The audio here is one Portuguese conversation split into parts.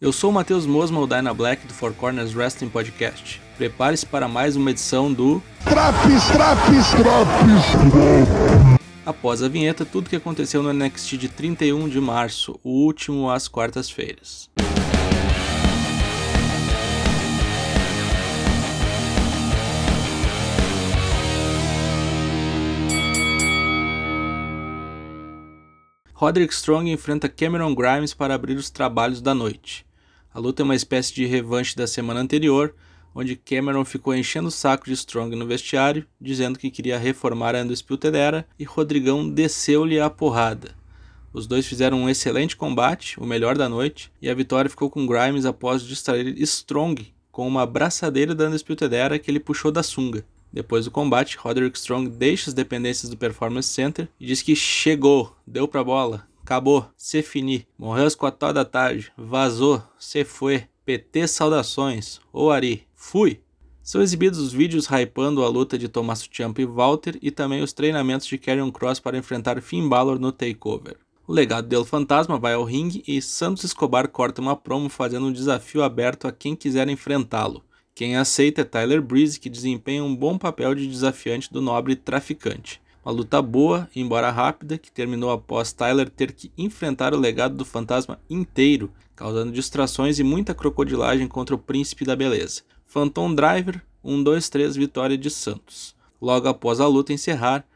Eu sou o Matheus Mosma, o Dyna Black do Four Corners Wrestling Podcast. Prepare-se para mais uma edição do Traps, traps, traps. Após a vinheta, tudo o que aconteceu no NXT de 31 de março, o último às quartas-feiras. Roderick Strong enfrenta Cameron Grimes para abrir os trabalhos da noite. A luta é uma espécie de revanche da semana anterior, onde Cameron ficou enchendo o saco de Strong no vestiário, dizendo que queria reformar a Undisputed Era, e Rodrigão desceu-lhe a porrada. Os dois fizeram um excelente combate, o melhor da noite, e a vitória ficou com Grimes após distrair Strong com uma braçadeira da Undisputed Era que ele puxou da sunga. Depois do combate, Roderick Strong deixa as dependências do Performance Center e diz que chegou, deu pra bola, acabou, se fini, morreu às quatro da tarde, vazou, se foi, PT saudações, ou Ari, fui. São exibidos os vídeos hypando a luta de Tommaso Ciampa e Walter e também os treinamentos de Karrion Cross para enfrentar Finn Balor no Takeover. O legado dele fantasma vai ao ringue e Santos Escobar corta uma promo fazendo um desafio aberto a quem quiser enfrentá-lo. Quem aceita é Tyler Breeze, que desempenha um bom papel de desafiante do nobre traficante. Uma luta boa, embora rápida, que terminou após Tyler ter que enfrentar o legado do fantasma inteiro, causando distrações e muita crocodilagem contra o príncipe da beleza. Phantom Driver, 1, 2, 3, vitória de Santos. Logo após a luta encerrar,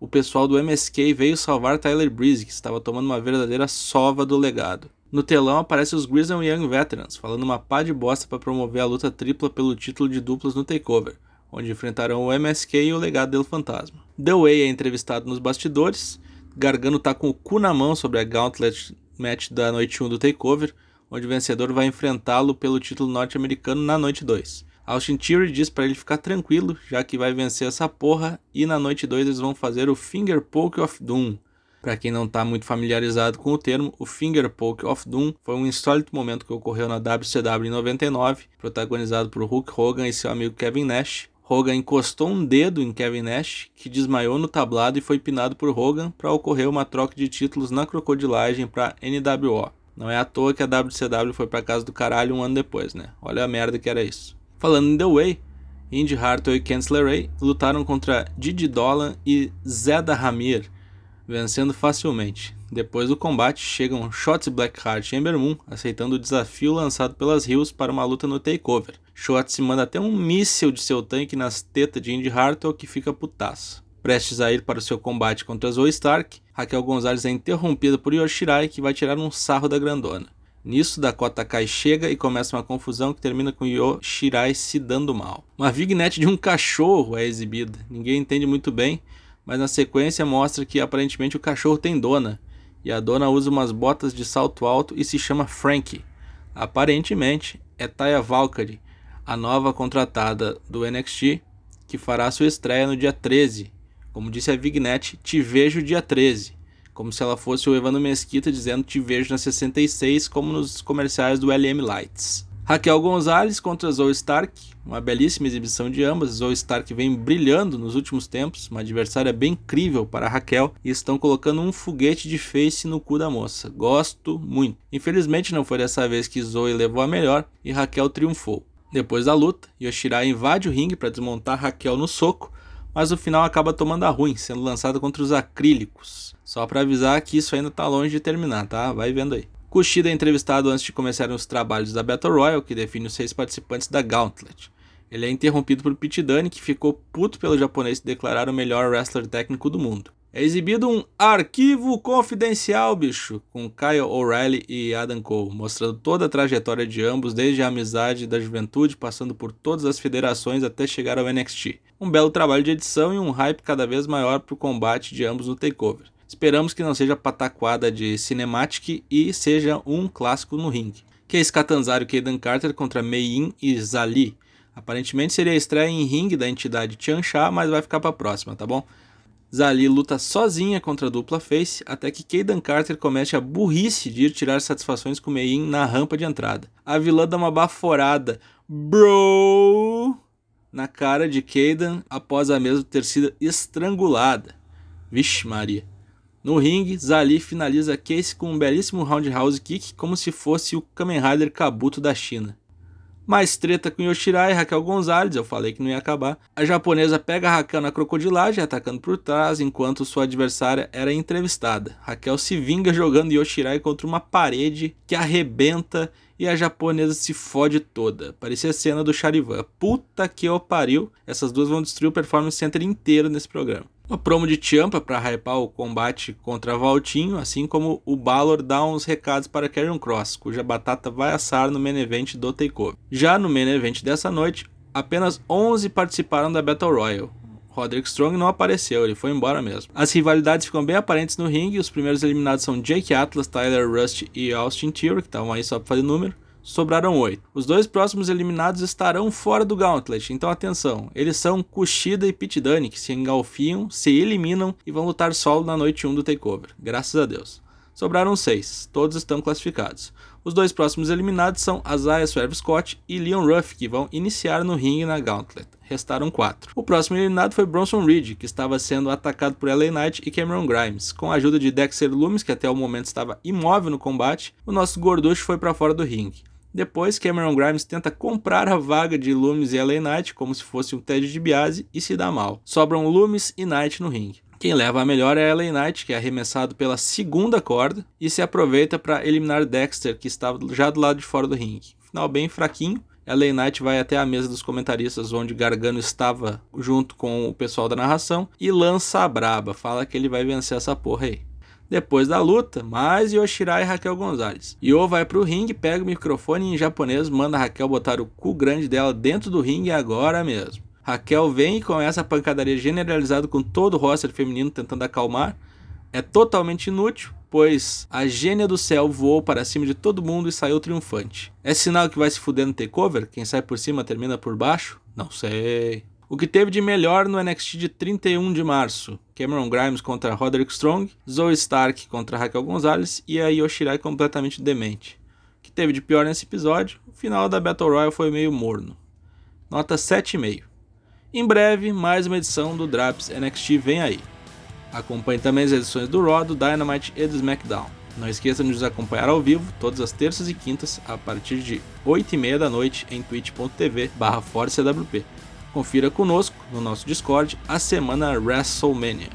o pessoal do MSK veio salvar Tyler Breeze, que estava tomando uma verdadeira sova do legado. No telão aparecem os Grizzly Young Veterans, falando uma pá de bosta para promover a luta tripla pelo título de duplas no Takeover, onde enfrentarão o MSK e o legado dele fantasma. The Way é entrevistado nos bastidores, Gargano tá com o cu na mão sobre a Gauntlet Match da noite 1 do Takeover, onde o vencedor vai enfrentá-lo pelo título norte-americano na noite 2. Austin Theory diz para ele ficar tranquilo, já que vai vencer essa porra, e na noite 2 eles vão fazer o Finger Poke of Doom, para quem não está muito familiarizado com o termo, o Finger Poke of Doom foi um insólito momento que ocorreu na WCW em 99, protagonizado por Hulk Hogan e seu amigo Kevin Nash. Hogan encostou um dedo em Kevin Nash, que desmaiou no tablado e foi pinado por Hogan para ocorrer uma troca de títulos na crocodilagem para NWO. Não é à toa que a WCW foi para casa do caralho um ano depois, né? Olha a merda que era isso. Falando em The Way, Indy Hartwell e Kent Ray lutaram contra Didi Dolan e Zeda Ramir vencendo facilmente. Depois do combate, chegam Shotzi Blackheart e Ember Moon, aceitando o desafio lançado pelas Hills para uma luta no Takeover. Shotzi manda até um míssil de seu tanque nas tetas de Indy Hartwell que fica putaço. Prestes a ir para o seu combate contra Zoe Stark, Raquel Gonzalez é interrompida por Yoshirai que vai tirar um sarro da grandona. Nisso, Dakota Kai chega e começa uma confusão que termina com Yoshirai se dando mal. Uma vignette de um cachorro é exibida. Ninguém entende muito bem, mas na sequência mostra que aparentemente o cachorro tem dona, e a dona usa umas botas de salto alto e se chama Frankie. Aparentemente é Taya Valkyrie, a nova contratada do NXT, que fará sua estreia no dia 13. Como disse a Vignette, te vejo dia 13. Como se ela fosse o Evandro Mesquita dizendo te vejo na 66, como nos comerciais do LM Lights. Raquel Gonzalez contra Zoe Stark, uma belíssima exibição de ambas. Zoe Stark vem brilhando nos últimos tempos, uma adversária bem incrível para Raquel e estão colocando um foguete de face no cu da moça. Gosto muito. Infelizmente não foi dessa vez que Zoe levou a melhor e Raquel triunfou. Depois da luta, Yoshirai invade o ringue para desmontar Raquel no soco, mas no final acaba tomando a ruim, sendo lançada contra os acrílicos. Só para avisar que isso ainda está longe de terminar, tá? Vai vendo aí. Kushida é entrevistado antes de começarem os trabalhos da Battle Royale, que define os seis participantes da Gauntlet. Ele é interrompido por Pete Dunne, que ficou puto pelo japonês declarar o melhor wrestler técnico do mundo. É exibido um arquivo confidencial, bicho, com Kyle O'Reilly e Adam Cole, mostrando toda a trajetória de ambos, desde a amizade da juventude, passando por todas as federações até chegar ao NXT. Um belo trabalho de edição e um hype cada vez maior para o combate de ambos no Takeover. Esperamos que não seja pataquada de cinematic e seja um clássico no ringue. Case é Catanzaro e Kaden Carter contra Mei-In e Zali. Aparentemente seria a estreia em ringue da entidade Tianxia, mas vai ficar para próxima, tá bom? Zali luta sozinha contra a dupla face até que Kaden Carter comete a burrice de ir tirar satisfações com Mei-In na rampa de entrada. A vilã dá uma baforada, bro, na cara de Kaden após a mesma ter sido estrangulada. Vixe Maria. No ringue, Zali finaliza Case com um belíssimo roundhouse kick como se fosse o Kamen Rider Kabuto da China. Mais treta com Yoshirai e Raquel Gonzalez, eu falei que não ia acabar. A japonesa pega a Raquel na crocodilagem, atacando por trás, enquanto sua adversária era entrevistada. Raquel se vinga jogando Yoshirai contra uma parede que arrebenta e a japonesa se fode toda. Parecia a cena do Charivan. Puta que o pariu. Essas duas vão destruir o Performance Center inteiro nesse programa. Uma promo de Champa para hypar o combate contra Valtinho, assim como o Balor dá uns recados para Karrion Cross, cuja batata vai assar no main event do Takeover. Já no main event dessa noite, apenas 11 participaram da Battle Royale. Roderick Strong não apareceu, ele foi embora mesmo. As rivalidades ficam bem aparentes no ringue, os primeiros eliminados são Jake Atlas, Tyler Rust e Austin Theory, que estavam aí só para fazer número sobraram oito. Os dois próximos eliminados estarão fora do Gauntlet, então atenção, eles são Kushida e Pit Dunne, que se engalfiam, se eliminam e vão lutar solo na noite 1 do Takeover, graças a Deus. Sobraram seis, todos estão classificados. Os dois próximos eliminados são Isaiah Swerve Scott e Leon Ruff, que vão iniciar no ringue na Gauntlet. Restaram quatro. O próximo eliminado foi Bronson Reed, que estava sendo atacado por LA Knight e Cameron Grimes. Com a ajuda de Dexter Loomis, que até o momento estava imóvel no combate, o nosso gorducho foi para fora do ringue. Depois, Cameron Grimes tenta comprar a vaga de Loomis e LA Knight como se fosse um Ted DiBiase e se dá mal. Sobram Loomis e Knight no ringue. Quem leva a melhor é LA Knight, que é arremessado pela segunda corda e se aproveita para eliminar Dexter, que estava já do lado de fora do ringue. Final bem fraquinho. LA Knight vai até a mesa dos comentaristas, onde Gargano estava junto com o pessoal da narração, e lança a braba. Fala que ele vai vencer essa porra aí. Depois da luta, mais Yoshirai e Raquel Gonzalez. Yo vai pro ringue, pega o microfone em japonês, manda Raquel botar o cu grande dela dentro do ringue agora mesmo. Raquel vem e começa a pancadaria generalizada com todo o roster feminino tentando acalmar. É totalmente inútil, pois a gênia do céu voou para cima de todo mundo e saiu triunfante. É sinal que vai se fuder no takeover? Quem sai por cima termina por baixo? Não sei. O que teve de melhor no NXT de 31 de março? Cameron Grimes contra Roderick Strong, Zoe Stark contra Raquel Gonzalez e a Yoshirai completamente demente. O que teve de pior nesse episódio? O final da Battle Royale foi meio morno. Nota 7,5. Em breve, mais uma edição do Draps NXT vem aí. Acompanhe também as edições do Raw, do Dynamite e do SmackDown. Não esqueça de nos acompanhar ao vivo todas as terças e quintas a partir de 8h30 da noite em twitch.tv barra Confira conosco no nosso Discord a semana WrestleMania.